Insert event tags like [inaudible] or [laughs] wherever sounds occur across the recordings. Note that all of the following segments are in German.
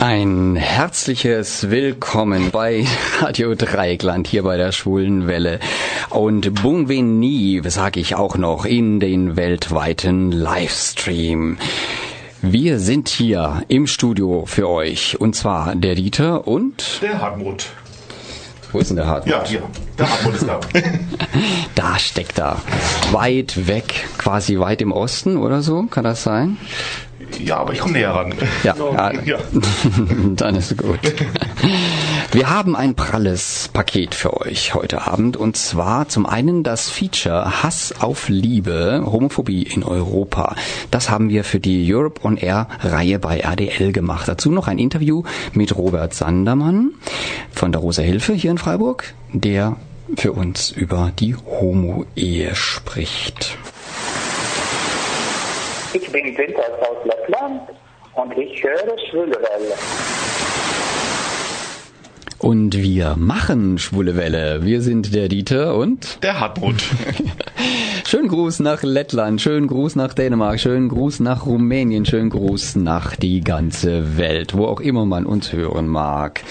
Ein herzliches Willkommen bei [laughs] Radio Dreieckland hier bei der Schwulen Welle und Bungveni, sage ich auch noch, in den weltweiten Livestream. Wir sind hier im Studio für euch und zwar der Dieter und der Hartmut. Wo ist denn der Hartmut? Ja, hier. Der Hartmut ist da. [laughs] da steckt er. Weit weg, quasi weit im Osten oder so, kann das sein? Ja, aber ich komme näher ran. Ja, [laughs] ja. ja. [laughs] dann ist gut. [laughs] Wir haben ein pralles Paket für euch heute Abend und zwar zum einen das Feature Hass auf Liebe, Homophobie in Europa. Das haben wir für die Europe on Air Reihe bei RDL gemacht. Dazu noch ein Interview mit Robert Sandermann von der Rosa Hilfe hier in Freiburg, der für uns über die Homo-Ehe spricht. Ich bin Günther aus Lettland und ich höre Schwule Welle. Und wir machen Schwule Welle. Wir sind der Dieter und der Hartmut. [laughs] schönen Gruß nach Lettland, schönen Gruß nach Dänemark, schönen Gruß nach Rumänien, schönen Gruß nach die ganze Welt, wo auch immer man uns hören mag.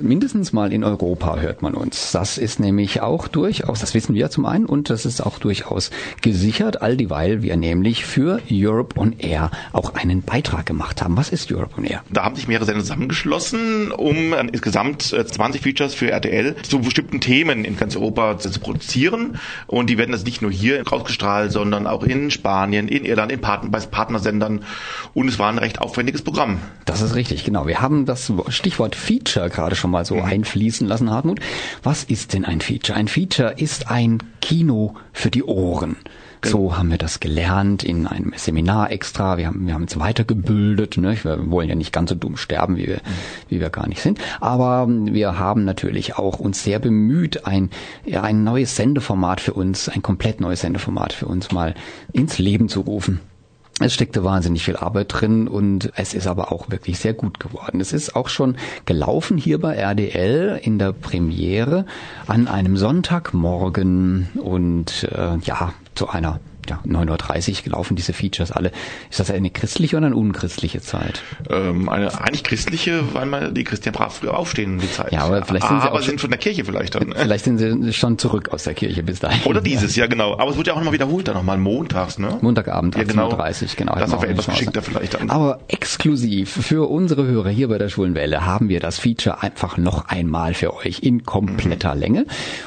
Mindestens mal in Europa hört man uns. Das ist nämlich auch durchaus, das wissen wir zum einen, und das ist auch durchaus gesichert, all dieweil wir nämlich für Europe on Air auch einen Beitrag gemacht haben. Was ist Europe on Air? Da haben sich mehrere Sender zusammengeschlossen, um insgesamt 20 Features für RTL zu bestimmten Themen in ganz Europa zu produzieren. Und die werden das nicht nur hier rausgestrahlt, sondern auch in Spanien, in Irland, in Partner, bei Partnersendern. Und es war ein recht aufwendiges Programm. Das ist richtig, genau. Wir haben das Stichwort Feature gerade schon mal so mhm. einfließen lassen, Hartmut. Was ist denn ein Feature? Ein Feature ist ein Kino für die Ohren. Genau. So haben wir das gelernt in einem Seminar extra. Wir haben, wir haben uns weitergebildet. Ne? Wir wollen ja nicht ganz so dumm sterben, wie wir, mhm. wie wir gar nicht sind. Aber wir haben natürlich auch uns sehr bemüht, ein, ein neues Sendeformat für uns, ein komplett neues Sendeformat für uns mal ins Leben zu rufen. Es steckte wahnsinnig viel Arbeit drin und es ist aber auch wirklich sehr gut geworden. Es ist auch schon gelaufen hier bei RDL in der Premiere an einem Sonntagmorgen und äh, ja, zu einer ja, 9.30 Uhr gelaufen, diese Features alle. Ist das eine christliche oder eine unchristliche Zeit? Ähm, eine eigentlich christliche, weil man die Christen brav früher aufstehen die Zeit. Ja, aber vielleicht sind sie aber sind von der Kirche vielleicht dann. Vielleicht sind sie schon zurück aus der Kirche bis dahin. Oder dieses, ja genau. Aber es wird ja auch nochmal wiederholt, dann nochmal montags, ne? Montagabend, ja, genau. 30 genau. Das ist etwas geschickter vielleicht dann. Aber exklusiv für unsere Hörer hier bei der Schwulenwelle haben wir das Feature einfach noch einmal für euch in kompletter mhm. Länge.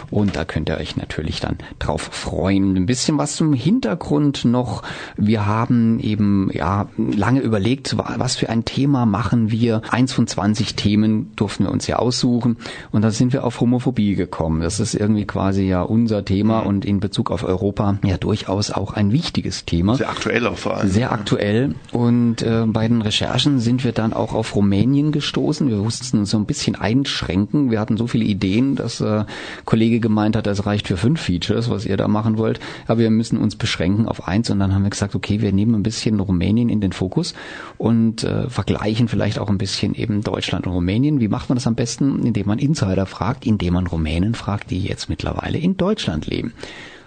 Und da könnt ihr euch natürlich dann drauf freuen. Ein bisschen was zum Hintergrund noch auch, wir haben eben ja lange überlegt, was für ein Thema machen wir. Eins von 20 Themen durften wir uns ja aussuchen und da sind wir auf Homophobie gekommen. Das ist irgendwie quasi ja unser Thema mhm. und in Bezug auf Europa ja durchaus auch ein wichtiges Thema. Sehr aktuell auch vor allem. Sehr aktuell und äh, bei den Recherchen sind wir dann auch auf Rumänien gestoßen. Wir mussten uns so ein bisschen einschränken. Wir hatten so viele Ideen, dass äh, Kollege gemeint hat, das reicht für fünf Features, was ihr da machen wollt. Aber wir müssen uns beschränken auf eins und dann haben wir gesagt, okay, wir nehmen ein bisschen Rumänien in den Fokus und äh, vergleichen vielleicht auch ein bisschen eben Deutschland und Rumänien. Wie macht man das am besten? Indem man Insider fragt, indem man Rumänen fragt, die jetzt mittlerweile in Deutschland leben.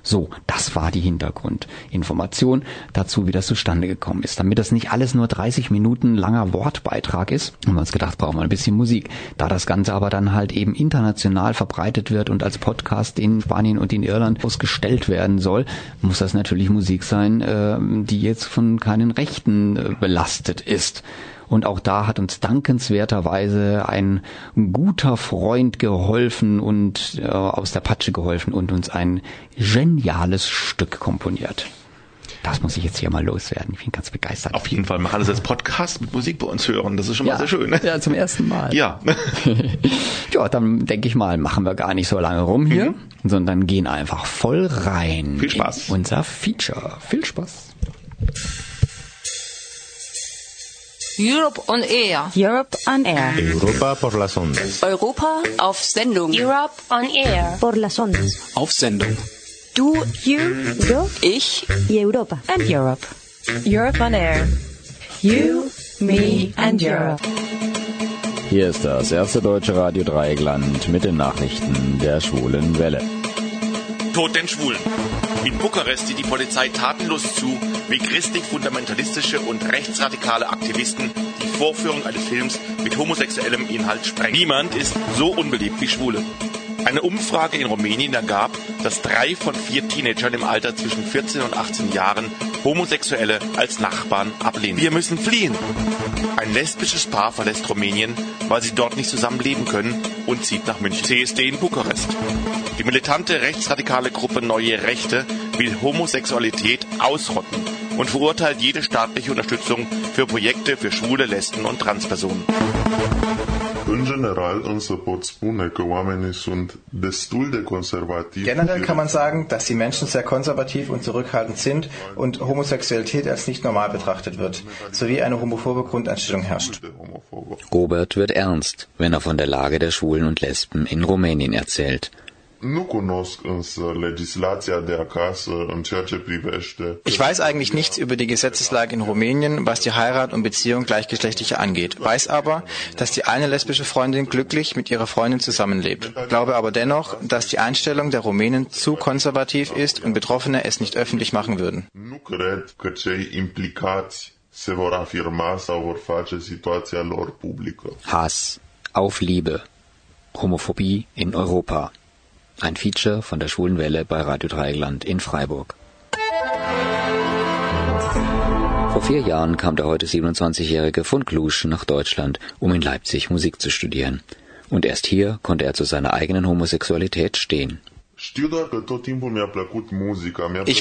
So, das war die Hintergrundinformation dazu, wie das zustande gekommen ist. Damit das nicht alles nur 30 Minuten langer Wortbeitrag ist, haben wir uns gedacht, brauchen wir ein bisschen Musik. Da das Ganze aber dann halt eben international verbreitet wird und als Podcast in Spanien und in Irland ausgestellt werden soll, muss das natürlich Musik sein, äh, die jetzt von keinen Rechten äh, belastet ist. Und auch da hat uns dankenswerterweise ein guter Freund geholfen und äh, aus der Patsche geholfen und uns ein geniales Stück komponiert. Das muss ich jetzt hier mal loswerden. Ich bin ganz begeistert. Auf jeden Fall. Mach alles als Podcast mit Musik bei uns hören. Das ist schon ja, mal sehr schön. Ja, zum ersten Mal. Ja. [laughs] ja, dann denke ich mal, machen wir gar nicht so lange rum hier, mhm. sondern gehen einfach voll rein. Viel Spaß. Unser Feature. Viel Spaß. Europe on Air. Europe on Air. Europa por las ondas. Europa auf Sendung. Europe on Air. Por las ondas. Auf Sendung. Du, you, yo, ich y Europa. And Europe. Europe on Air. You, me and Europe. Hier ist das erste deutsche Radio Dreieckland mit den Nachrichten der schwulen Welle. Tod den Schwulen. In Bukarest sieht die Polizei tatenlos zu, wie christlich-fundamentalistische und rechtsradikale Aktivisten die Vorführung eines Films mit homosexuellem Inhalt sprengen. Niemand ist so unbeliebt wie Schwule. Eine Umfrage in Rumänien ergab, dass drei von vier Teenagern im Alter zwischen 14 und 18 Jahren Homosexuelle als Nachbarn ablehnen. Wir müssen fliehen. Ein lesbisches Paar verlässt Rumänien, weil sie dort nicht zusammenleben können und zieht nach München. CSD in Bukarest. Die militante rechtsradikale Gruppe Neue Rechte will Homosexualität ausrotten und verurteilt jede staatliche Unterstützung für Projekte für schwule, Lesben und Transpersonen. Generell kann man sagen, dass die Menschen sehr konservativ und zurückhaltend sind und Homosexualität als nicht normal betrachtet wird, sowie eine homophobe Grundeinstellung herrscht. Robert wird ernst, wenn er von der Lage der Schwulen und Lesben in Rumänien erzählt. Nu cunosc însă legislația de acasă în ceea ce privește. Ich weiß eigentlich nichts über die Gesetzeslage in Rumänien, was die Heirat und Beziehung gleichgeschlechtlicher angeht, weiß aber, dass die eine lesbische Freundin glücklich mit ihrer Freundin zusammenlebt. Glaube aber dennoch, dass die Einstellung der Rumänen zu konservativ ist und Betroffene es nicht öffentlich machen würden. Nu cred că cei implicați se vor afirma sau vor face situația lor publică. Hass auf Liebe. Homophobie in Europa. Ein Feature von der Schwulen Welle bei Radio Dreieckland in Freiburg. Vor vier Jahren kam der heute 27-jährige von Klusch nach Deutschland, um in Leipzig Musik zu studieren. Und erst hier konnte er zu seiner eigenen Homosexualität stehen. Ich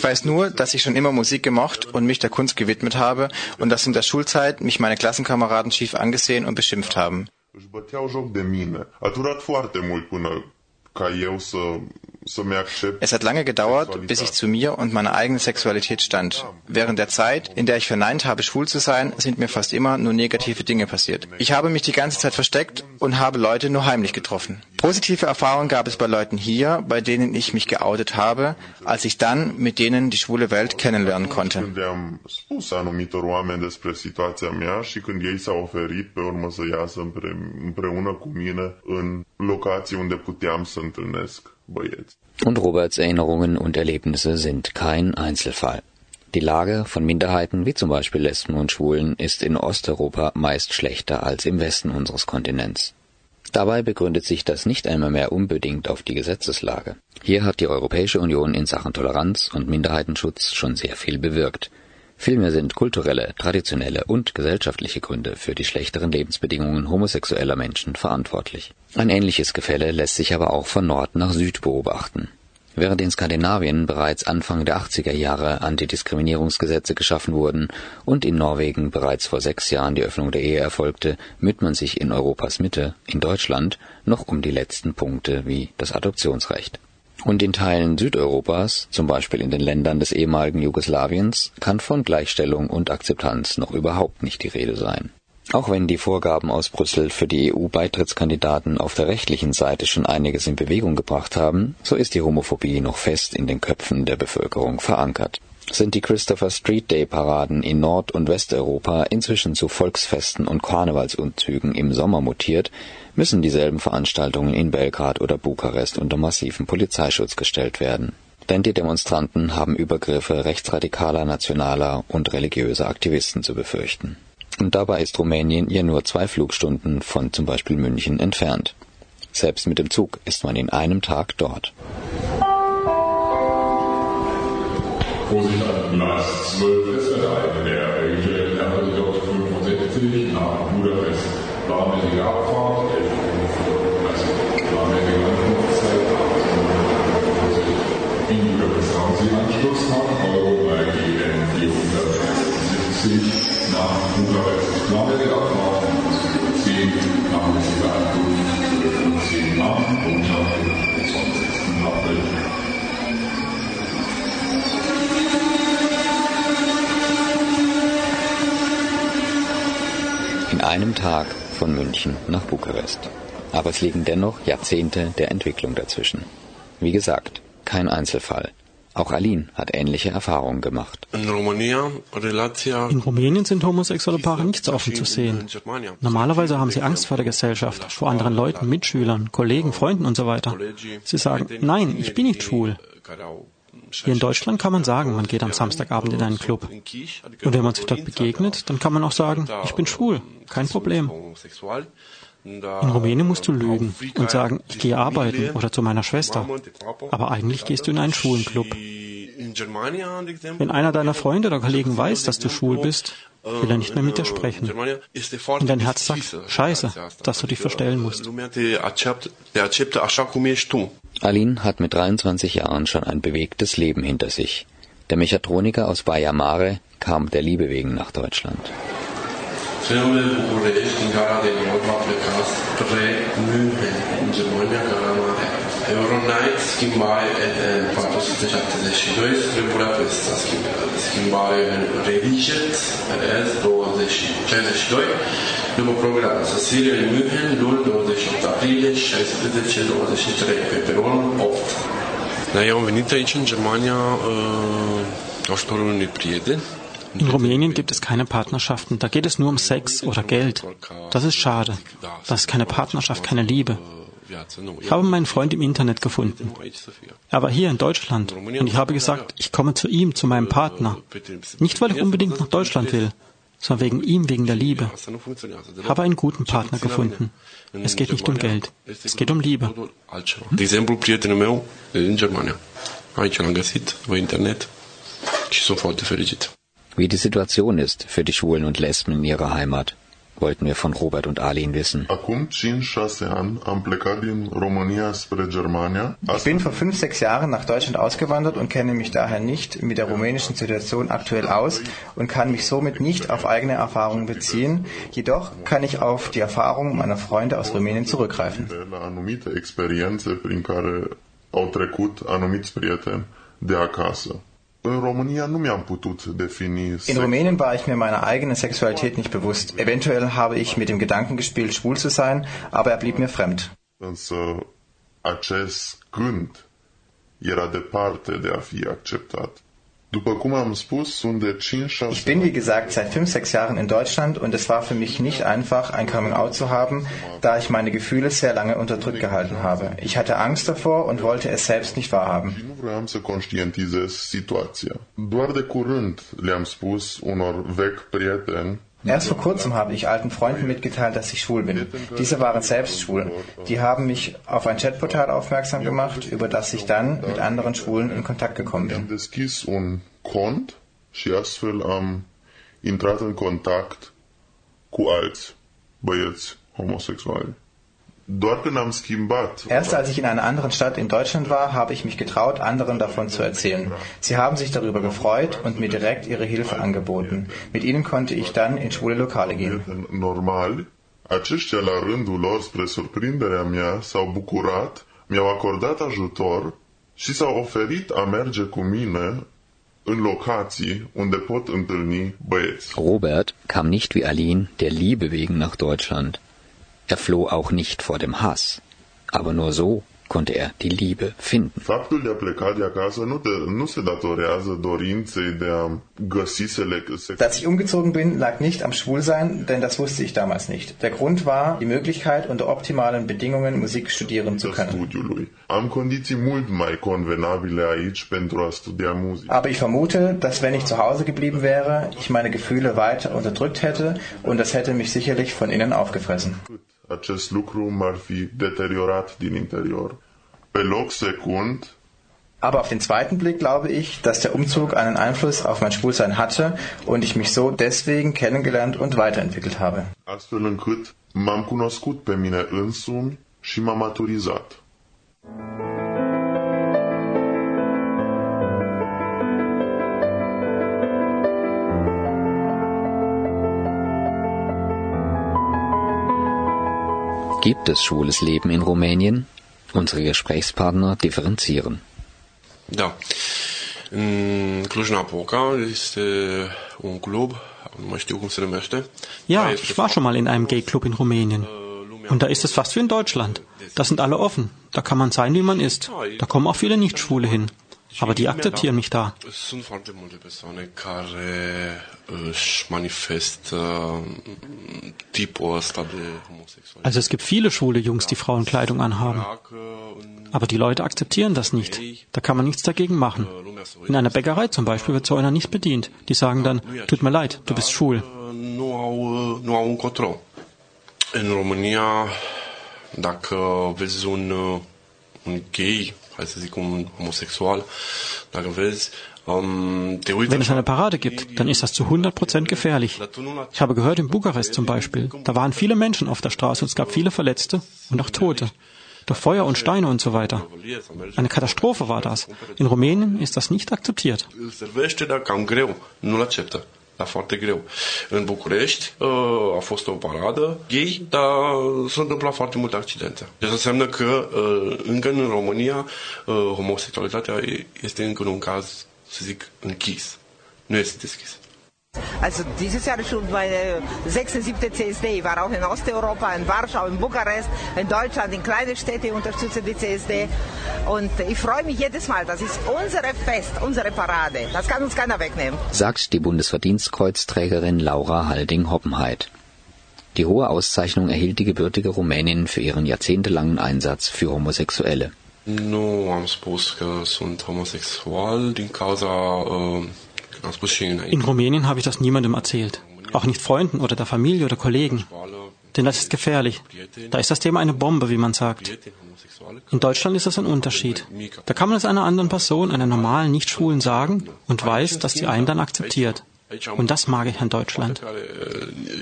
weiß nur, dass ich schon immer Musik gemocht und mich der Kunst gewidmet habe und dass in der Schulzeit mich meine Klassenkameraden schief angesehen und beschimpft haben. ca eu să Es hat lange gedauert, bis ich zu mir und meiner eigenen Sexualität stand. Während der Zeit, in der ich verneint habe, schwul zu sein, sind mir fast immer nur negative Dinge passiert. Ich habe mich die ganze Zeit versteckt und habe Leute nur heimlich getroffen. Positive Erfahrungen gab es bei Leuten hier, bei denen ich mich geoutet habe, als ich dann mit denen die schwule Welt kennenlernen konnte. locații unde puteam să întâlnesc. Und Roberts Erinnerungen und Erlebnisse sind kein Einzelfall. Die Lage von Minderheiten wie zum Beispiel Lesben und Schwulen ist in Osteuropa meist schlechter als im Westen unseres Kontinents. Dabei begründet sich das nicht einmal mehr unbedingt auf die Gesetzeslage. Hier hat die Europäische Union in Sachen Toleranz und Minderheitenschutz schon sehr viel bewirkt. Vielmehr sind kulturelle, traditionelle und gesellschaftliche Gründe für die schlechteren Lebensbedingungen homosexueller Menschen verantwortlich. Ein ähnliches Gefälle lässt sich aber auch von Nord nach Süd beobachten. Während in Skandinavien bereits Anfang der 80er Jahre Antidiskriminierungsgesetze geschaffen wurden und in Norwegen bereits vor sechs Jahren die Öffnung der Ehe erfolgte, müht man sich in Europas Mitte, in Deutschland, noch um die letzten Punkte wie das Adoptionsrecht. Und in Teilen Südeuropas, zum Beispiel in den Ländern des ehemaligen Jugoslawiens, kann von Gleichstellung und Akzeptanz noch überhaupt nicht die Rede sein. Auch wenn die Vorgaben aus Brüssel für die EU-Beitrittskandidaten auf der rechtlichen Seite schon einiges in Bewegung gebracht haben, so ist die Homophobie noch fest in den Köpfen der Bevölkerung verankert. Sind die Christopher Street Day Paraden in Nord- und Westeuropa inzwischen zu Volksfesten und Karnevalsumzügen im Sommer mutiert, müssen dieselben Veranstaltungen in Belgrad oder Bukarest unter massiven Polizeischutz gestellt werden. Denn die Demonstranten haben Übergriffe rechtsradikaler, nationaler und religiöser Aktivisten zu befürchten. Und dabei ist Rumänien ja nur zwei Flugstunden von zum Beispiel München entfernt. Selbst mit dem Zug ist man in einem Tag dort. Vorsicht an Gleis 12 ist der einem Tag von München nach Bukarest. Aber es liegen dennoch Jahrzehnte der Entwicklung dazwischen. Wie gesagt, kein Einzelfall. Auch Aline hat ähnliche Erfahrungen gemacht. In Rumänien sind homosexuelle Paare nicht so offen zu sehen. Normalerweise haben sie Angst vor der Gesellschaft, vor anderen Leuten, Mitschülern, Kollegen, Freunden und so weiter. Sie sagen, nein, ich bin nicht schwul. Hier in Deutschland kann man sagen, man geht am Samstagabend in einen Club. Und wenn man sich dort begegnet, dann kann man auch sagen, ich bin schwul, kein Problem. In Rumänien musst du lügen und sagen, ich gehe arbeiten oder zu meiner Schwester. Aber eigentlich gehst du in einen schwulen Club. Wenn einer deiner Freunde oder Kollegen weiß, dass du schwul bist, will er nicht mehr mit dir sprechen. Und dein Herz sagt, scheiße, dass du dich verstellen musst. Alin hat mit 23 Jahren schon ein bewegtes Leben hinter sich. Der Mechatroniker aus Baia Mare kam der Liebe wegen nach Deutschland. Fenomenul București, din gara de nord, va pleca spre München, în Germania, gara mare. Euronight, schimbare în 472 spre Budapest, schimbare în Rediget, RS 2062, după program, sosire în München, luni 28 aprilie, 16-23, pe peronul 8. Da, eu am venit aici în Germania uh, ajutorul unui prieten In Rumänien gibt es keine Partnerschaften. Da geht es nur um Sex oder Geld. Das ist schade. Das ist keine Partnerschaft, keine Liebe. Ich habe meinen Freund im Internet gefunden. Er war hier in Deutschland und ich habe gesagt, ich komme zu ihm, zu meinem Partner. Nicht, weil ich unbedingt nach Deutschland will, sondern wegen ihm, wegen der Liebe. Ich habe einen guten Partner gefunden. Es geht nicht um Geld. Es geht um Liebe. De exemplu, prietenul meu în Germania. Aici l-am găsit, pe internet și sunt foarte fericit. Wie die Situation ist für die Schwulen und Lesben in ihrer Heimat, wollten wir von Robert und Alin wissen. Ich bin vor fünf, sechs Jahren nach Deutschland ausgewandert und kenne mich daher nicht mit der rumänischen Situation aktuell aus und kann mich somit nicht auf eigene Erfahrungen beziehen. Jedoch kann ich auf die Erfahrungen meiner Freunde aus Rumänien zurückgreifen. au trecut anumiți prieteni de acasă. In Rumänien war ich mir meiner eigenen Sexualität nicht bewusst. Eventuell habe ich mit dem Gedanken gespielt, schwul zu sein, aber er blieb mir fremd. Însă acest gând era departe de a fi acceptat. Ich bin, wie gesagt, seit fünf, sechs Jahren in Deutschland und es war für mich nicht einfach, ein Coming-out zu haben, da ich meine Gefühle sehr lange unterdrückt gehalten habe. Ich hatte Angst davor und wollte es selbst nicht wahrhaben. Erst vor kurzem habe ich alten Freunden mitgeteilt, dass ich schwul bin. Diese waren selbst schwul. Die haben mich auf ein Chatportal aufmerksam gemacht, über das ich dann mit anderen Schwulen in Kontakt gekommen bin. și astfel am intrat în contact cu alți băieți. Erst als ich in einer anderen Stadt in Deutschland war, habe ich mich getraut, anderen davon zu erzählen. Sie haben sich darüber gefreut und mir direkt ihre Hilfe angeboten. Mit ihnen konnte ich dann in schwule Lokale gehen. Normal, aceștia la rândul lor, spre surprinderea mea, s-au bucurat, mi-au acordat ajutor și s-au oferit a merge cu mine în locații unde pot întâlni băieți. Robert kam nicht wie Aline der Liebe wegen nach Deutschland. Er floh auch nicht vor dem Hass, aber nur so konnte er die Liebe finden. Dass ich umgezogen bin, lag nicht am Schwulsein, denn das wusste ich damals nicht. Der Grund war die Möglichkeit, unter optimalen Bedingungen Musik studieren zu können. Aber ich vermute, dass wenn ich zu Hause geblieben wäre, ich meine Gefühle weiter unterdrückt hätte und das hätte mich sicherlich von innen aufgefressen. Acest lucru m-ar fi deteriorat din interior. Pe loc secund, aber auf den zweiten Blick glaube ich, dass der Umzug einen Einfluss auf mein Schwulsein hatte und ich mich so deswegen kennengelernt und weiterentwickelt habe. Astfel încât m-am cunoscut pe mine însumi și m-am maturizat. Gibt es schwules Leben in Rumänien? Unsere Gesprächspartner differenzieren. Da. În Cluj-Napoca este un club, nu știu cum se numește. Ja, ich war schon mal in einem Gay-Club in Rumänien. Und da ist es fast wie in Deutschland. Da sind alle offen. Da kann man sein, wie man ist. Da kommen auch viele Nicht-Schwule hin. Aber die akzeptieren mich da. Sunt foarte multe persoane care își manifestă homosexualitate. Also es gibt viele schwule Jungs, die Frauenkleidung anhaben. Aber die Leute akzeptieren das nicht. Da kann man nichts dagegen machen. In einer Bäckerei zum Beispiel wird so einer nicht bedient. Die sagen dann, tut mir leid, du bist schwul. În România, dacă vezi un, un gay, hai să zic un homosexual, dacă vezi, Wenn es eine Parade gibt, dann ist das zu 100% gefährlich. Ich habe gehört, in Bukarest zum Beispiel, da waren viele Menschen auf der Straße und es gab viele Verletzte und auch Tote. Durch Feuer und Steine und so weiter. Eine Katastrophe war das. In Rumänien ist das nicht akzeptiert. dar foarte greu. În București a fost o paradă gay, dar s-au întâmplat foarte multe accidente. Deci înseamnă că uh, încă în România uh, homosexualitatea este încă un caz, închis. Nu este deschis. Also dieses Jahr ist schon meine sechste, siebte CSD. Ich war auch in Osteuropa, in Warschau, in Bukarest, in Deutschland, in kleine Städte unterstütze die CSD. Und ich freue mich jedes Mal. Das ist unsere Fest, unsere Parade. Das kann uns keiner wegnehmen. sagt die Bundesverdienstkreuzträgerin Laura Halding-Hoppenheit. Die hohe Auszeichnung erhielt die gebürtige Rumänin für ihren jahrzehntelangen Einsatz für Homosexuelle. Nu am spus că sunt homosexual din cauza, înainte, In Rumänien habe ich das niemandem erzählt. Auch nicht Freunden oder der Familie oder Kollegen. Denn das ist gefährlich. Da ist das Thema eine Bombe, wie man sagt. In Deutschland ist das ein Unterschied. Da kann man es einer anderen Person, einer normalen Nicht-Schwulen sagen und weiß, dass die einen dann akzeptiert. Und das mag ich an Deutschland.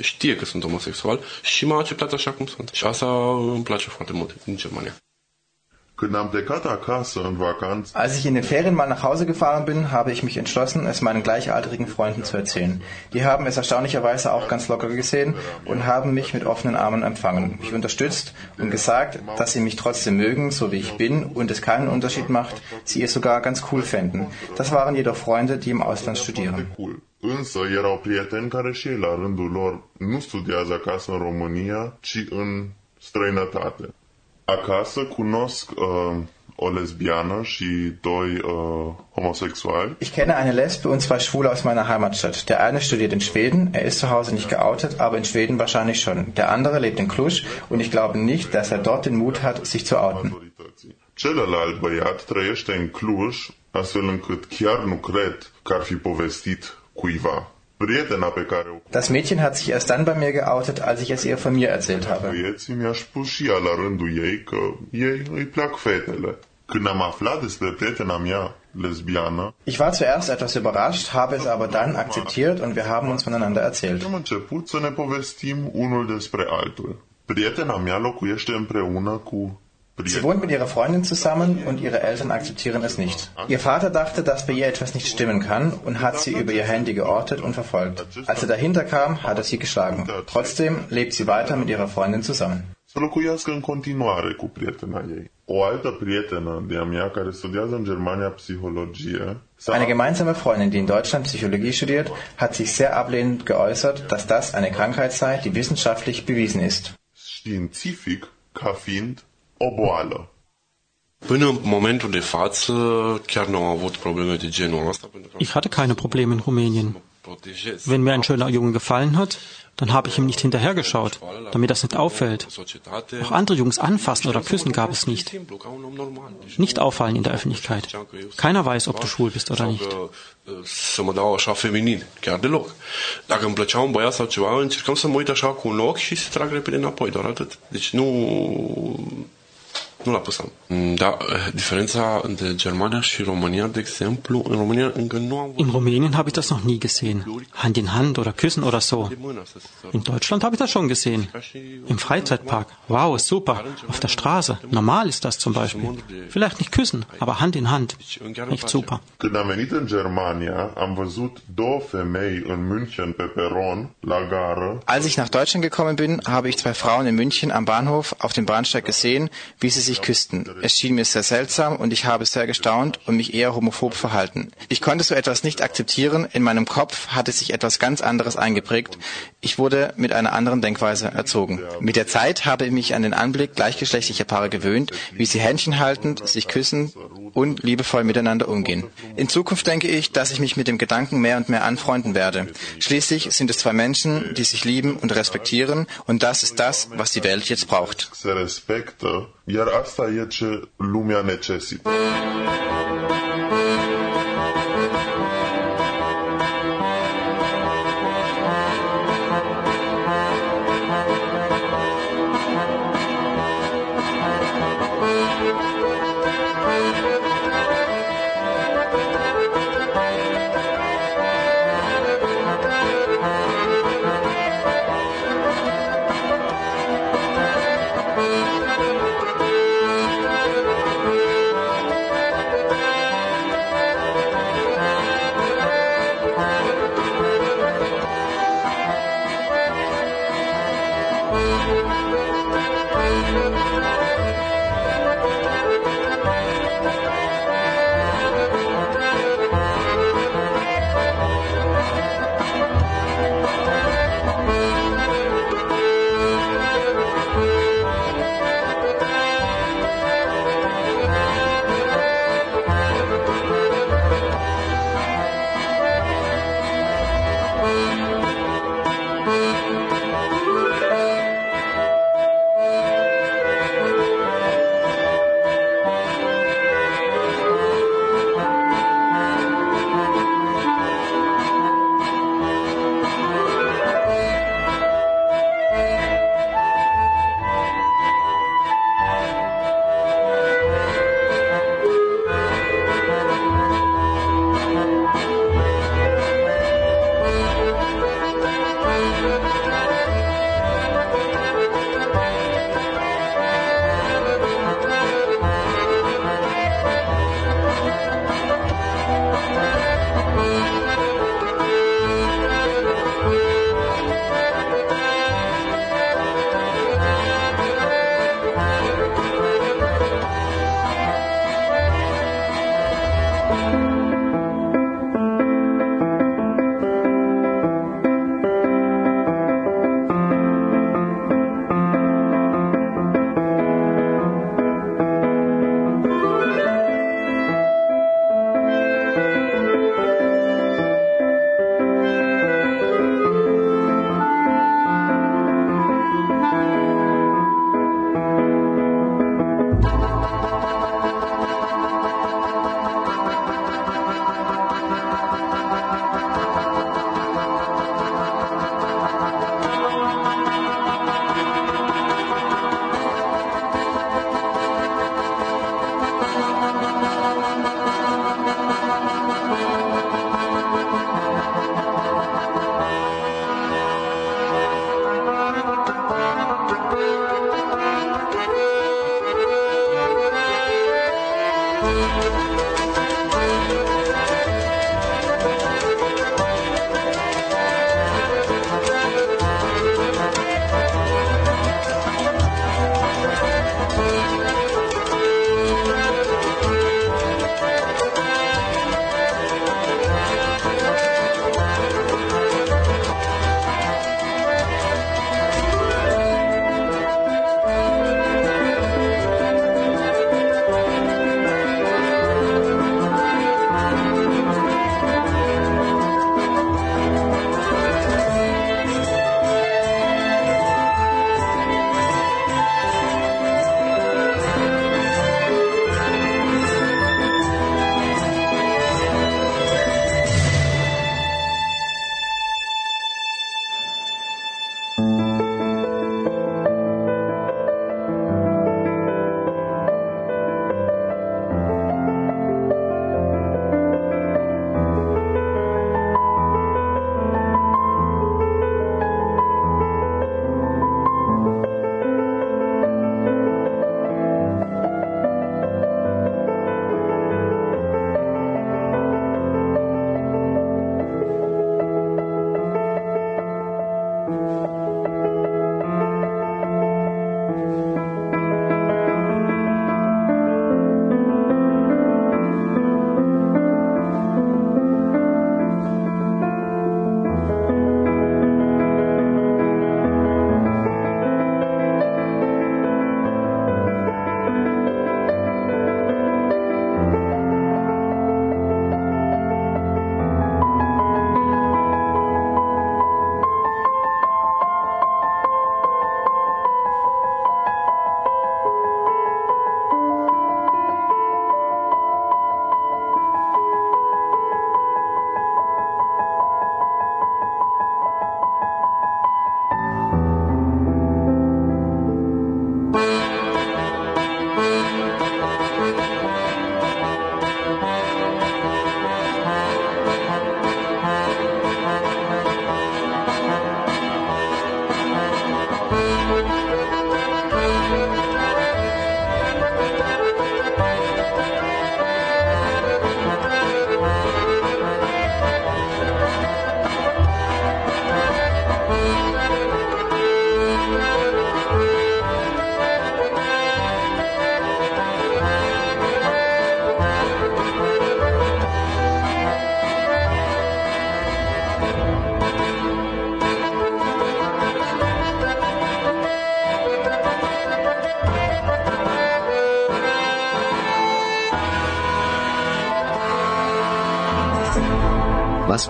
știe că sunt homosexual și m-a acceptat așa cum sunt. Și asta îmi place foarte mult din Germania. Când am plecat acasă în vacanță, Als ich in den Ferien mal nach Hause gefahren bin, habe ich mich entschlossen, es meinen gleichaltrigen Freunden zu erzählen. Die haben es erstaunlicherweise auch ganz locker gesehen und haben mich mit offenen Armen empfangen, mich unterstützt und gesagt, dass sie mich trotzdem mögen, so wie ich bin und es keinen Unterschied macht, sie es sogar ganz cool fänden. Das waren jedoch Freunde, die im Ausland studieren. Însă erau prieteni care și ei la rândul lor nu studiază acasă în România, ci în străinătate. Acasă cunosc uh, o lesbiană și doi uh, homosexuali. Ich kenne eine Lesbe und zwei Schwule aus meiner Heimatstadt. Der eine studiert in Schweden, er ist zu Hause nicht geoutet, aber in Schweden wahrscheinlich schon. Der andere lebt in Cluj und ich glaube nicht, dass er dort den Mut hat, sich zu outen. Celălalt băiat trăiește în Cluj, astfel încât chiar nu cred că ar fi povestit cuiva. Das Mädchen hat sich erst dann bei mir geoutet, als ich es ihr von mir erzählt habe. lesbiană, Ich war zuerst etwas überrascht, habe es aber dann akzeptiert und wir haben uns voneinander erzählt. Prietena mea locuiește împreună cu Sie wohnt mit ihrer Freundin zusammen und ihre Eltern akzeptieren es nicht. Ihr Vater dachte, dass bei ihr etwas nicht stimmen kann und hat sie über ihr Handy geortet und verfolgt. Als er dahinter kam, hat er sie geschlagen. Trotzdem lebt sie weiter mit ihrer Freundin zusammen. să locuiască în continuare cu prietena ei. O altă prietenă de-a mea care studiază în Germania psihologie Eine gemeinsame Freundin, die in Deutschland Psychologie studiert, hat sich sehr ablehnend geäußert, dass das eine Krankheit sei, die wissenschaftlich bewiesen ist. științific ca fiind o boală. Până în momentul de față chiar nu am avut probleme de genul ăsta pentru că Ich hatte keine Probleme in Rumänien. Wenn mir ein schöner Junge gefallen hat, dann habe ich ihm nicht hinterhergeschaut, damit das nicht auffällt. Auch andere Jungs anfassen oder küssen gab es nicht. Nicht auffallen in der Öffentlichkeit. Keiner weiß, ob du schwul bist oder nicht. să mă dau așa feminin, chiar deloc. Dacă îmi plăcea un băiat sau ceva, încercam să mă uit așa cu un ochi și să trag repede înapoi, doar atât. Deci nu... Nu l-a pus Da, diferența între Germania și România, de exemplu, în România încă nu am In Rumänien habe ich das noch nie gesehen. Hand in Hand oder küssen oder so. In Deutschland habe ich das schon gesehen. Im Freizeitpark. Wow, super. Auf der Straße. Normal ist das zum Beispiel. Vielleicht nicht küssen, aber Hand in Hand. Echt super. Când am venit în Germania, am văzut două femei în München pe peron, la gară, Als ich nach Deutschland gekommen bin, habe ich zwei Frauen in München am Bahnhof auf dem Bahnsteig gesehen, wie sie sich küssten. Es schien mir sehr seltsam und ich habe sehr gestaunt und mich eher homophob verhalten. Ich konnte so etwas nicht akzeptieren. In meinem Kopf hatte sich etwas ganz anderes eingeprägt. Ich wurde mit einer anderen Denkweise erzogen. Mit der Zeit habe ich mich an den Anblick gleichgeschlechtlicher Paare gewöhnt, wie sie Händchen haltend, sich küssen und liebevoll miteinander umgehen. In Zukunft denke ich, dass ich mich mit dem Gedanken mehr und mehr anfreunden werde. Schließlich sind es zwei Menschen, die sich lieben und respektieren und das ist das, was die Welt jetzt braucht. Se respectă, iar asta e ce lumea necesită.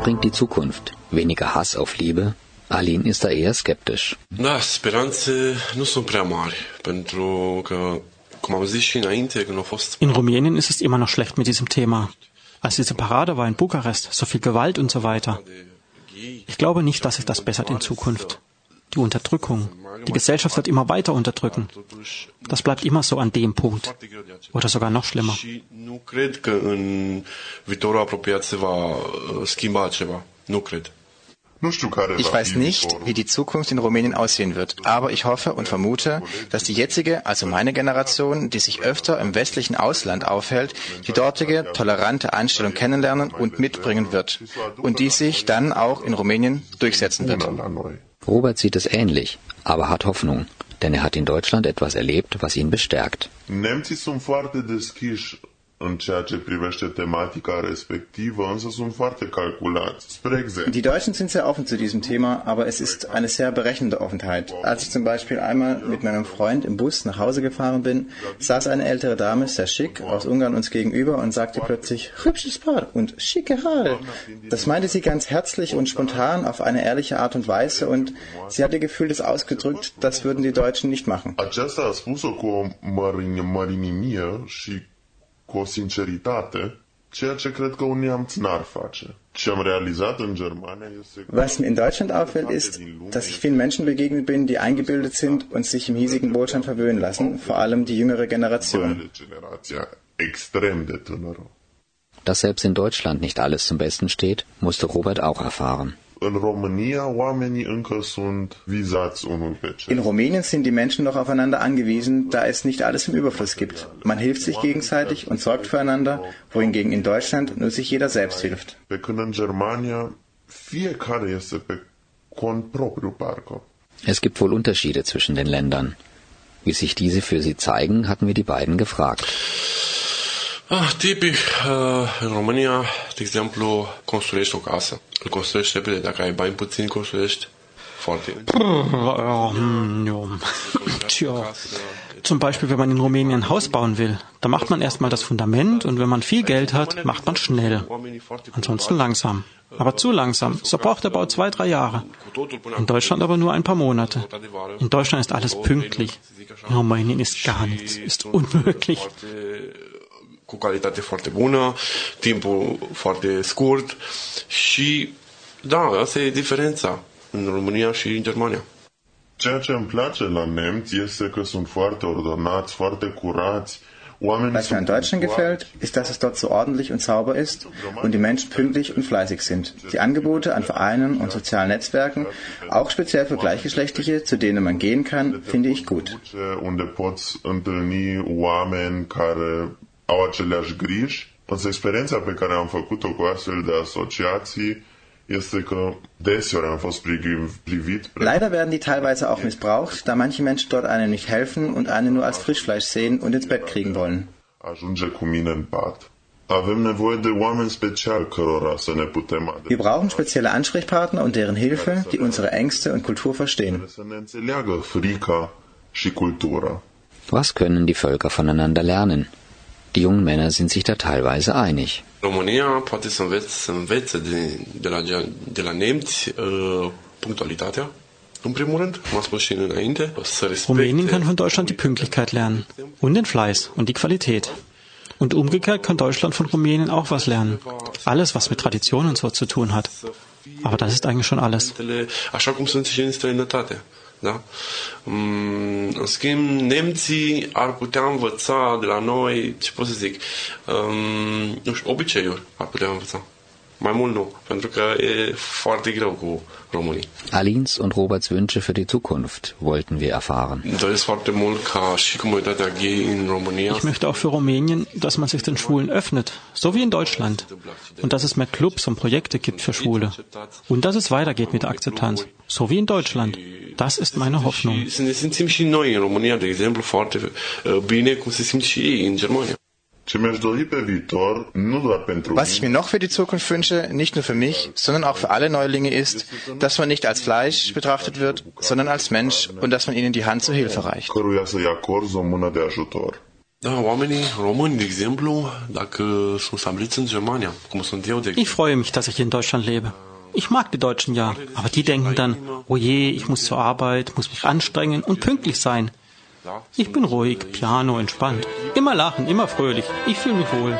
Bringt die Zukunft? Weniger Hass auf Liebe? Alin ist da eher skeptisch. Da, speranțe nu sunt prea mari, pentru că, cum am zis și înainte, când. In Rumänien ist es immer noch schlecht mit diesem Thema. Als diese Parade war in Bukarest, so viel Gewalt und so weiter. Ich glaube nicht, dass sich das bessert in Zukunft. Die Unterdrückung. Die Gesellschaft wird immer weiter unterdrücken. Das bleibt immer so an dem Punkt. Oder sogar noch schlimmer. Uh. Ich weiß nicht, wie die Zukunft in Rumänien aussehen wird, aber ich hoffe und vermute, dass die jetzige, also meine Generation, die sich öfter im westlichen Ausland aufhält, die dortige tolerante Einstellung kennenlernen und mitbringen wird und die sich dann auch in Rumänien durchsetzen wird. Robert sieht es ähnlich, aber hat Hoffnung, denn er hat in Deutschland etwas erlebt, was ihn bestärkt. Nemții sunt foarte deschiși în ceea ce privește tematica respectivă, însă sunt foarte calculați. Spre exemplu, Die Deutschen sind sehr offen zu diesem Thema, aber es ist eine sehr berechnende Offenheit. Als ich zum Beispiel einmal mit meinem Freund im Bus nach Hause gefahren bin, saß eine ältere Dame, sehr schick, aus Ungarn uns gegenüber und sagte plötzlich, hübsches Paar und schicke Haare. Das meinte sie ganz herzlich und spontan auf eine ehrliche Art und Weise und sie hat ihr Gefühl das ausgedrückt, das würden die Deutschen nicht machen. aceasta a spus-o cu o mărinimie și cu o sinceritate, ceea ce cred că un neamț n-ar face. Was mir in Deutschland auffällt, ist, dass ich vielen Menschen begegnet bin, die eingebildet sind und sich im hiesigen Wohlstand verwöhnen lassen, vor allem die jüngere Generation. Dass selbst in Deutschland nicht alles zum Besten steht, musste Robert auch erfahren. În România, oamenii încă sunt vizați unul pe In Rumänien sind die Menschen noch aufeinander angewiesen, da es nicht alles im Überfluss gibt. Man hilft sich gegenseitig und sorgt füreinander, wohingegen in Deutschland nur sich jeder selbst hilft. Pe când în Germania, fiecare este pe cont propriu, parcă. Es gibt wohl Unterschiede zwischen den Ländern. Wie sich diese für sie zeigen, hatten wir die beiden gefragt. Ah, tipic, uh, în România, de exemplu, construiești o casă. Îl construiești repede. Dacă ai bani puțini, construiești foarte... Zum Beispiel, wenn man in Rumänien ein Haus bauen will, da macht man erstmal das Fundament und wenn man viel Geld hat, macht man schnell. Ansonsten langsam. Aber zu langsam. So braucht der Bau zwei, drei Jahre. In Deutschland aber nur ein paar Monate. In Deutschland ist alles pünktlich. In Rumänien ist gar nichts. Ist unmöglich. Cu calitate foarte bună, timpul foarte scurt și da, asta e diferența în România și în Germania. Ceea ce îmi place la nemți este că sunt foarte ordonați, foarte curați, Was mir an Deutschland gefällt, ist, dass es dort so ordentlich und sauber ist und die Menschen pünktlich und fleißig sind. Die Angebote an Vereinen und sozialen Netzwerken, auch speziell für Gleichgeschlechtliche, zu denen man gehen kann, finde ich gut. Aceleași griji, însă experiența pe care am făcut-o cu astfel de asociații este că deseori am fost privi- privit Leider werden die teilweise auch missbraucht, da manche Menschen dort einem nicht helfen und einen nur als Frischfleisch sehen und ins Bett kriegen wollen. ajunge cu mine în pat. Avem nevoie de oameni speciali cărora să ne putem adresa. Wir brauchen spezielle Ansprechpartner und deren Hilfe, die unsere Ängste und Kultur verstehen. Să ne înțeleagă frica și cultura. Was können die Völker voneinander lernen? Die jungen Männer sind sich da teilweise einig. România poate să învețe, să învețe de, de, la, ge- de la nemți uh, punctualitatea, Rumänien kann von Deutschland die Pünktlichkeit lernen und den Fleiß und die Qualität. Und umgekehrt kann Deutschland von Rumänien auch was lernen. Alles, was mit Tradition und so zu tun hat. Aber das ist eigentlich schon alles. Ele, așa cum sunt și în străinătate. Da? Mm, În schimb, nemții ar putea învăța de la noi, ce pot să zic, um, nu știu, obiceiuri ar putea învăța. Mai mult nu, pentru că e foarte greu cu românii. Alins und Roberts Wünsche für die Zukunft wollten wir erfahren. Îmi doresc foarte mult ca și comunitatea gay în România Ich möchte auch für Rumänien, dass man sich den Schwulen öffnet, so wie in Deutschland. Und dass es mehr Clubs und Projekte gibt für Schwule. Und dass es weitergeht mit der Akzeptanz, so wie in Deutschland. Das ist meine Hoffnung. Și să ne simțim și noi în România, de exemplu, foarte bine cum se simt și ei în Germania. Ce mi-aș dori pe viitor, nu doar pentru Was ich mir noch für die Zukunft wünsche, nicht nur für mich, sondern auch für alle Neulinge ist, dass man nicht als Fleisch betrachtet wird, sondern als Mensch und dass man ihnen die Hand zur Hilfe reicht. Ich freue mich, dass ich in Deutschland lebe. Ich mag die Deutschen ja, aber die denken dann, oh je, ich muss zur Arbeit, muss mich anstrengen und pünktlich sein. Ich bin ruhig, piano, entspannt. Immer lachen, immer fröhlich. Ich fühle mich wohl.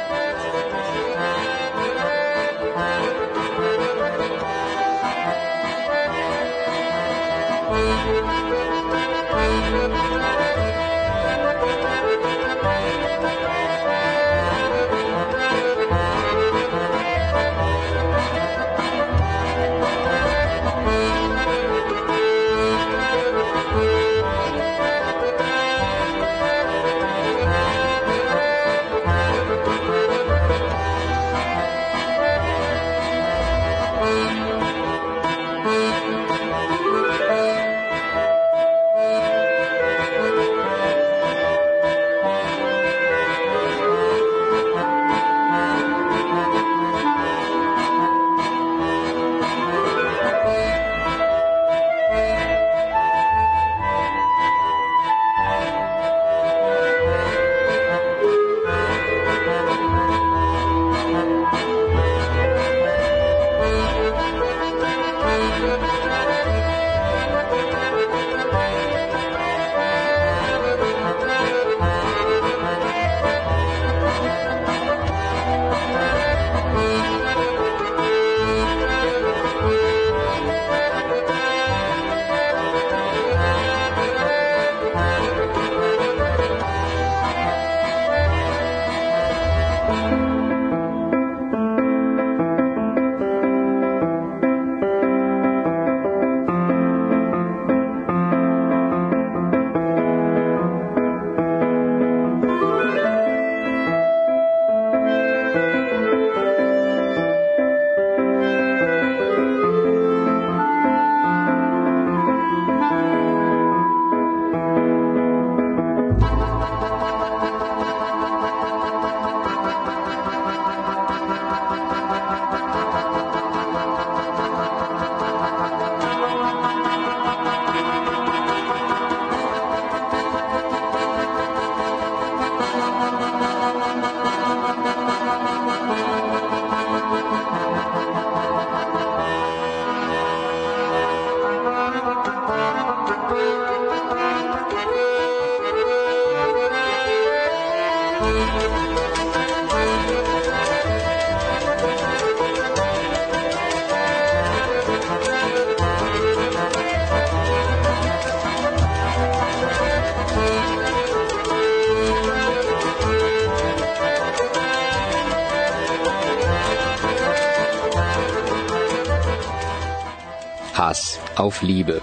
Auf Liebe.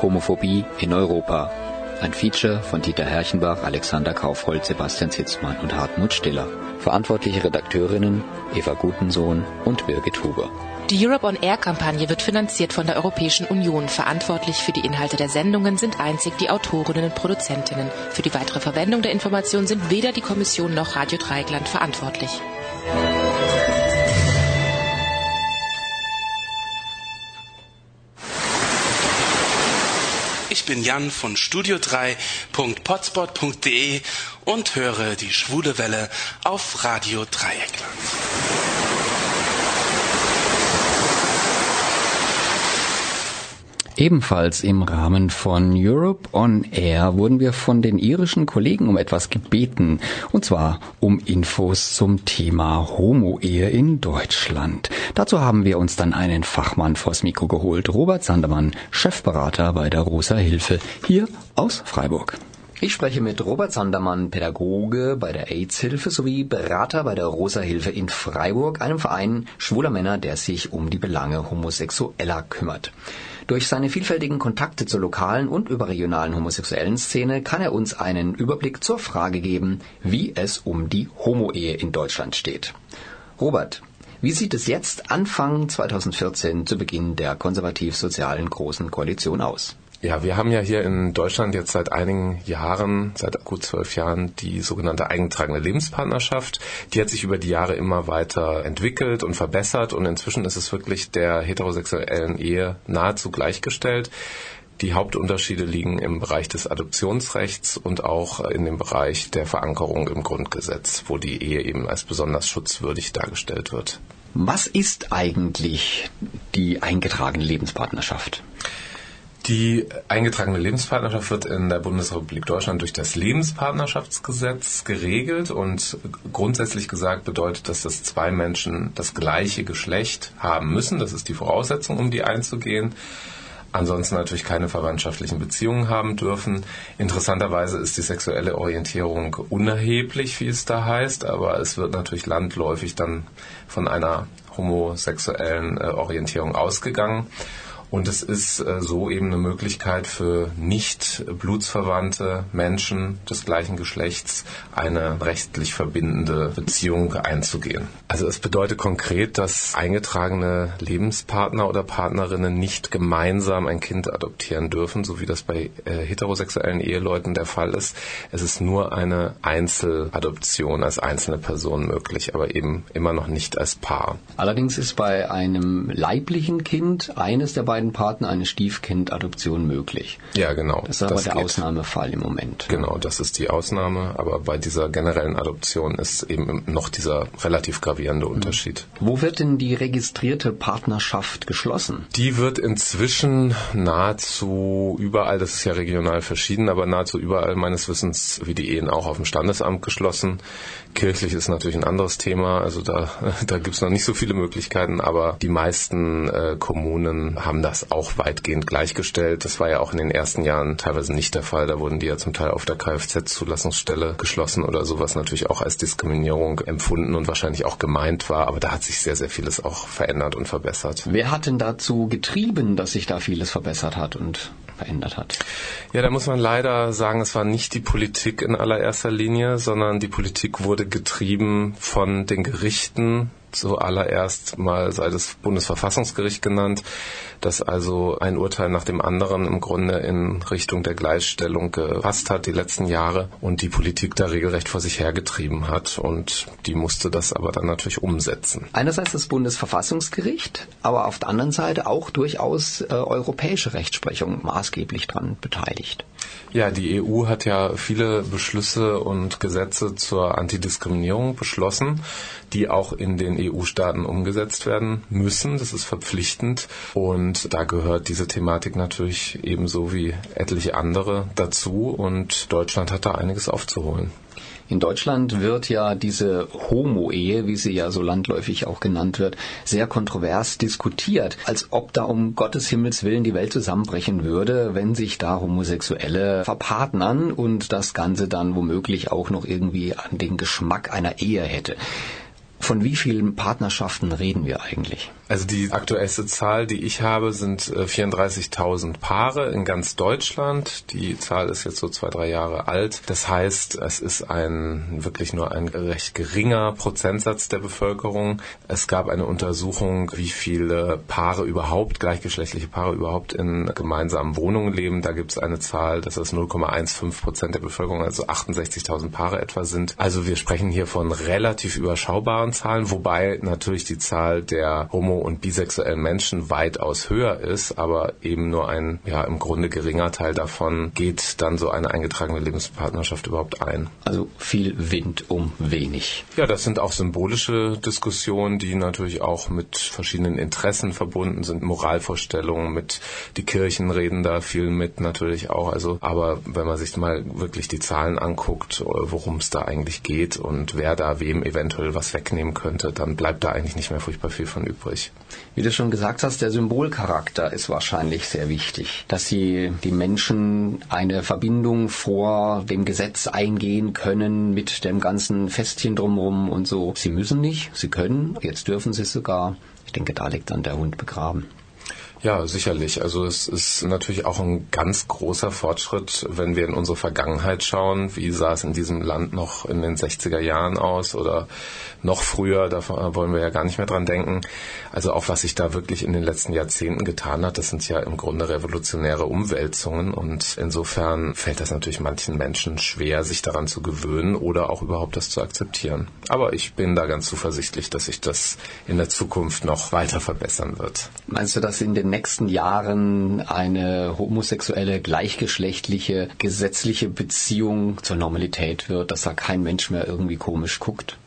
Homophobie in Europa. Ein Feature von Dieter Herrchenbach, Alexander Kaufhold, Sebastian Zitzmann und Hartmut Stiller. Verantwortliche Redakteurinnen Eva Gutensohn und Birgit Huber. Die Europe on Air Kampagne wird finanziert von der Europäischen Union. Verantwortlich für die Inhalte der Sendungen sind einzig die Autorinnen und Produzentinnen. Für die weitere Verwendung der Informationen sind weder die Kommission noch Radio Dreieckland verantwortlich. Bin Jan von studio3.potspot.de und höre die Schwule Welle auf Radio Dreieckland. Ebenfalls im Rahmen von Europe on Air wurden wir von den irischen Kollegen um etwas gebeten, und zwar um Infos zum Thema Homo-Ehe in Deutschland. Dazu haben wir uns dann einen Fachmann vors Mikro geholt, Robert Sandermann, Chefberater bei der Rosa Hilfe, hier aus Freiburg. Ich spreche mit Robert Sandermann, Pädagoge bei der AIDS-Hilfe sowie Berater bei der Rosa Hilfe in Freiburg, einem Verein schwuler Männer, der sich um die Belange Homosexueller kümmert. Durch seine vielfältigen Kontakte zur lokalen und überregionalen homosexuellen Szene kann er uns einen Überblick zur Frage geben, wie es um die Homo-Ehe in Deutschland steht. Robert, wie sieht es jetzt Anfang 2014 zu Beginn der konservativ-sozialen Großen Koalition aus? Ja, wir haben ja hier in Deutschland jetzt seit einigen Jahren, seit gut zwölf Jahren, die sogenannte eingetragene Lebenspartnerschaft. Die hat sich über die Jahre immer weiter entwickelt und verbessert und inzwischen ist es wirklich der heterosexuellen Ehe nahezu gleichgestellt. Die Hauptunterschiede liegen im Bereich des Adoptionsrechts und auch in dem Bereich der Verankerung im Grundgesetz, wo die Ehe eben als besonders schutzwürdig dargestellt wird. Was ist eigentlich die eingetragene Lebenspartnerschaft? Die eingetragene Lebenspartnerschaft wird in der Bundesrepublik Deutschland durch das Lebenspartnerschaftsgesetz geregelt und grundsätzlich gesagt bedeutet das, dass zwei Menschen das gleiche Geschlecht haben müssen. Das ist die Voraussetzung, um die einzugehen. Ansonsten natürlich keine verwandtschaftlichen Beziehungen haben dürfen. Interessanterweise ist die sexuelle Orientierung unerheblich, wie es da heißt, aber es wird natürlich landläufig dann von einer homosexuellen äh, Orientierung ausgegangen. Und es ist äh, so eben eine Möglichkeit für nicht blutsverwandte Menschen des gleichen Geschlechts eine rechtlich verbindende Beziehung einzugehen. Also es bedeutet konkret, dass eingetragene Lebenspartner oder Partnerinnen nicht gemeinsam ein Kind adoptieren dürfen, so wie das bei äh, heterosexuellen Eheleuten der Fall ist. Es ist nur eine Einzeladoption als einzelne Person möglich, aber eben immer noch nicht als Paar. Allerdings ist bei einem leiblichen Kind eines der beiden beiden Partner eine Stiefkindadoption möglich. Ja, genau. Das ist aber das der geht. Ausnahmefall im Moment. Genau, das ist die Ausnahme, aber bei dieser generellen Adoption ist eben noch dieser relativ gravierende Unterschied. Wo wird denn die registrierte Partnerschaft geschlossen? Die wird inzwischen nahezu überall, das ist ja regional verschieden, aber nahezu überall meines Wissens wie die Ehen auch auf dem Standesamt geschlossen. Kirchlich ist natürlich ein anderes Thema, also da, [laughs] da gibt es noch nicht so viele Möglichkeiten, aber die meisten äh, Kommunen haben das auch weitgehend gleichgestellt. Das war ja auch in den ersten Jahren teilweise nicht der Fall. Da wurden die ja zum Teil auf der Kfz-Zulassungsstelle geschlossen oder sowas natürlich auch als Diskriminierung empfunden und wahrscheinlich auch gemeint war. Aber da hat sich sehr, sehr vieles auch verändert und verbessert. Wer hat denn dazu getrieben, dass sich da vieles verbessert hat und verändert hat? Ja, da muss man leider sagen, es war nicht die Politik in allererster Linie, sondern die Politik wurde getrieben von den Gerichten, zuallererst mal sei das Bundesverfassungsgericht genannt, das also ein Urteil nach dem anderen im Grunde in Richtung der Gleichstellung gefasst hat die letzten Jahre und die Politik da regelrecht vor sich hergetrieben hat und die musste das aber dann natürlich umsetzen. Einerseits das Bundesverfassungsgericht, aber auf der anderen Seite auch durchaus äh, europäische Rechtsprechung maßgeblich daran beteiligt. Ja, die EU hat ja viele Beschlüsse und Gesetze zur Antidiskriminierung beschlossen, die auch in den EU-Staaten umgesetzt werden müssen. Das ist verpflichtend und da gehört diese Thematik natürlich ebenso wie etliche andere dazu und Deutschland hat da einiges aufzuholen. In Deutschland wird ja diese Homo-Ehe, wie sie ja so landläufig auch genannt wird, sehr kontrovers diskutiert, als ob da um Gottes Himmels Willen die Welt zusammenbrechen würde, wenn sich da Homosexuelle verpartnern und das Ganze dann womöglich auch noch irgendwie an den Geschmack einer Ehe hätte. Von wie vielen Partnerschaften reden wir eigentlich? Also die aktuellste Zahl, die ich habe, sind 34.000 äh, Paare in ganz Deutschland. Die Zahl ist jetzt so zwei, drei Jahre alt. Das heißt, es ist ein wirklich nur ein recht geringer Prozentsatz der Bevölkerung. Es gab eine Untersuchung, wie viele Paare überhaupt, gleichgeschlechtliche Paare überhaupt in gemeinsamen Wohnungen leben. Da gibt es eine Zahl, dass es 0,15 Prozent der Bevölkerung, also 68.000 Paare etwa sind. Also wir sprechen hier von relativ überschaubaren Zahlen, wobei natürlich die Zahl der homo- und bisexuellen Menschen weitaus höher ist, aber eben nur ein, ja, im Grunde geringer Teil davon geht dann so eine eingetragene Lebenspartnerschaft überhaupt ein. Also viel Wind um wenig. Ja, das sind auch symbolische Diskussionen, die natürlich auch mit verschiedenen Interessen verbunden sind, Moralvorstellungen mit, die Kirchen reden da viel mit natürlich auch, also, aber wenn man sich mal wirklich die Zahlen anguckt, worum es da eigentlich geht und wer da wem eventuell was wegnehmen nehmen könnte, dann bleibt da eigentlich nicht mehr furchtbar viel von übrig. Wie du schon gesagt hast, der Symbolcharakter ist wahrscheinlich sehr wichtig, dass sie die Menschen eine Verbindung vor dem Gesetz eingehen können mit dem ganzen Festchen drumherum und so. Sie müssen nicht, sie können, jetzt dürfen sie sogar. Ich denke, da liegt dann der Hund begraben. Ja, sicherlich. Also es ist natürlich auch ein ganz großer Fortschritt, wenn wir in unsere Vergangenheit schauen. Wie sah es in diesem Land noch in den 60er Jahren aus oder noch früher? Da wollen wir ja gar nicht mehr dran denken. Also auch was sich da wirklich in den letzten Jahrzehnten getan hat, das sind ja im Grunde revolutionäre Umwälzungen und insofern fällt das natürlich manchen Menschen schwer, sich daran zu gewöhnen oder auch überhaupt das zu akzeptieren. Aber ich bin da ganz zuversichtlich, dass sich das in der Zukunft noch weiter verbessern wird. Meinst du, dass in den nächsten Jahren eine homosexuelle, gleichgeschlechtliche, gesetzliche Beziehung zur Normalität wird, dass da kein Mensch mehr irgendwie komisch guckt?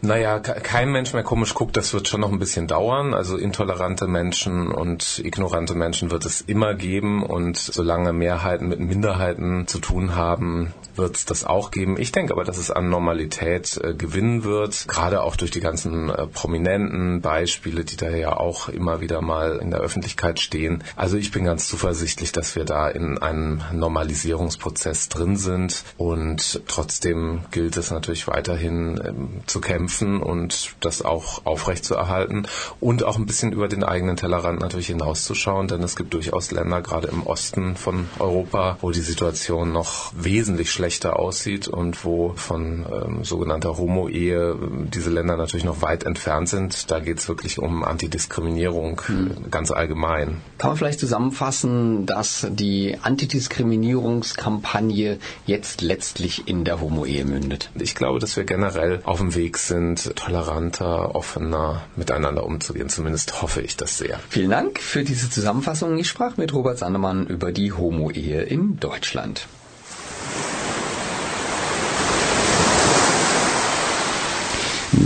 Naja, kein Mensch mehr komisch guckt, das wird schon noch ein bisschen dauern. Also intolerante Menschen und ignorante Menschen wird es immer geben und solange Mehrheiten mit Minderheiten zu tun haben, wird es das auch geben. Ich denke aber, dass es an Normalität äh, gewinnen wird, gerade auch durch die ganzen äh, prominenten Beispiele, die da ja auch immer wieder mal in der Öffentlichkeit stehen. Also ich bin ganz zuversichtlich, dass wir da in einem Normalisierungsprozess drin sind und trotzdem gilt es natürlich weiterhin ähm, zu kämpfen und das auch aufrechtzuerhalten und auch ein bisschen über den eigenen Tellerrand natürlich hinauszuschauen, denn es gibt durchaus Länder, gerade im Osten von Europa, wo die Situation noch wesentlich schlechter schlechter aussieht und wo von ähm, sogenannter Homo-Ehe ähm, diese Länder natürlich noch weit entfernt sind. Da geht es wirklich um Antidiskriminierung mhm. ganz allgemein. Kann man vielleicht zusammenfassen, dass die Antidiskriminierungskampagne jetzt letztlich in der Homo-Ehe mündet? Ich glaube, dass wir generell auf dem Weg sind, toleranter, offener miteinander umzugehen. Zumindest hoffe ich das sehr. Vielen Dank für diese Zusammenfassung. Ich sprach mit Robert Sandemann über die Homo-Ehe in Deutschland.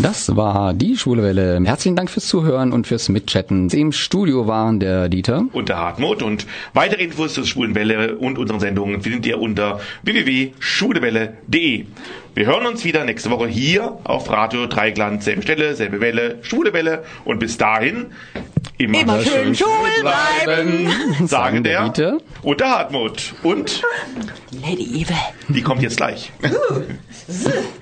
Das war die Schwule Welle. Herzlichen Dank fürs Zuhören und fürs Mitchatten. Im Studio waren der Dieter und der Hartmut und weitere Infos zur Schwulen Welle und unseren Sendungen findet ihr unter www.schwulewelle.de. Wir hören uns wieder nächste Woche hier auf Radio Dreigland, selbe Stelle, selbe Welle, Schwule Welle und bis dahin immer, immer schön schwul bleiben, sagen der Dieter und der Hartmut und Lady Eve. Die kommt jetzt gleich. [laughs]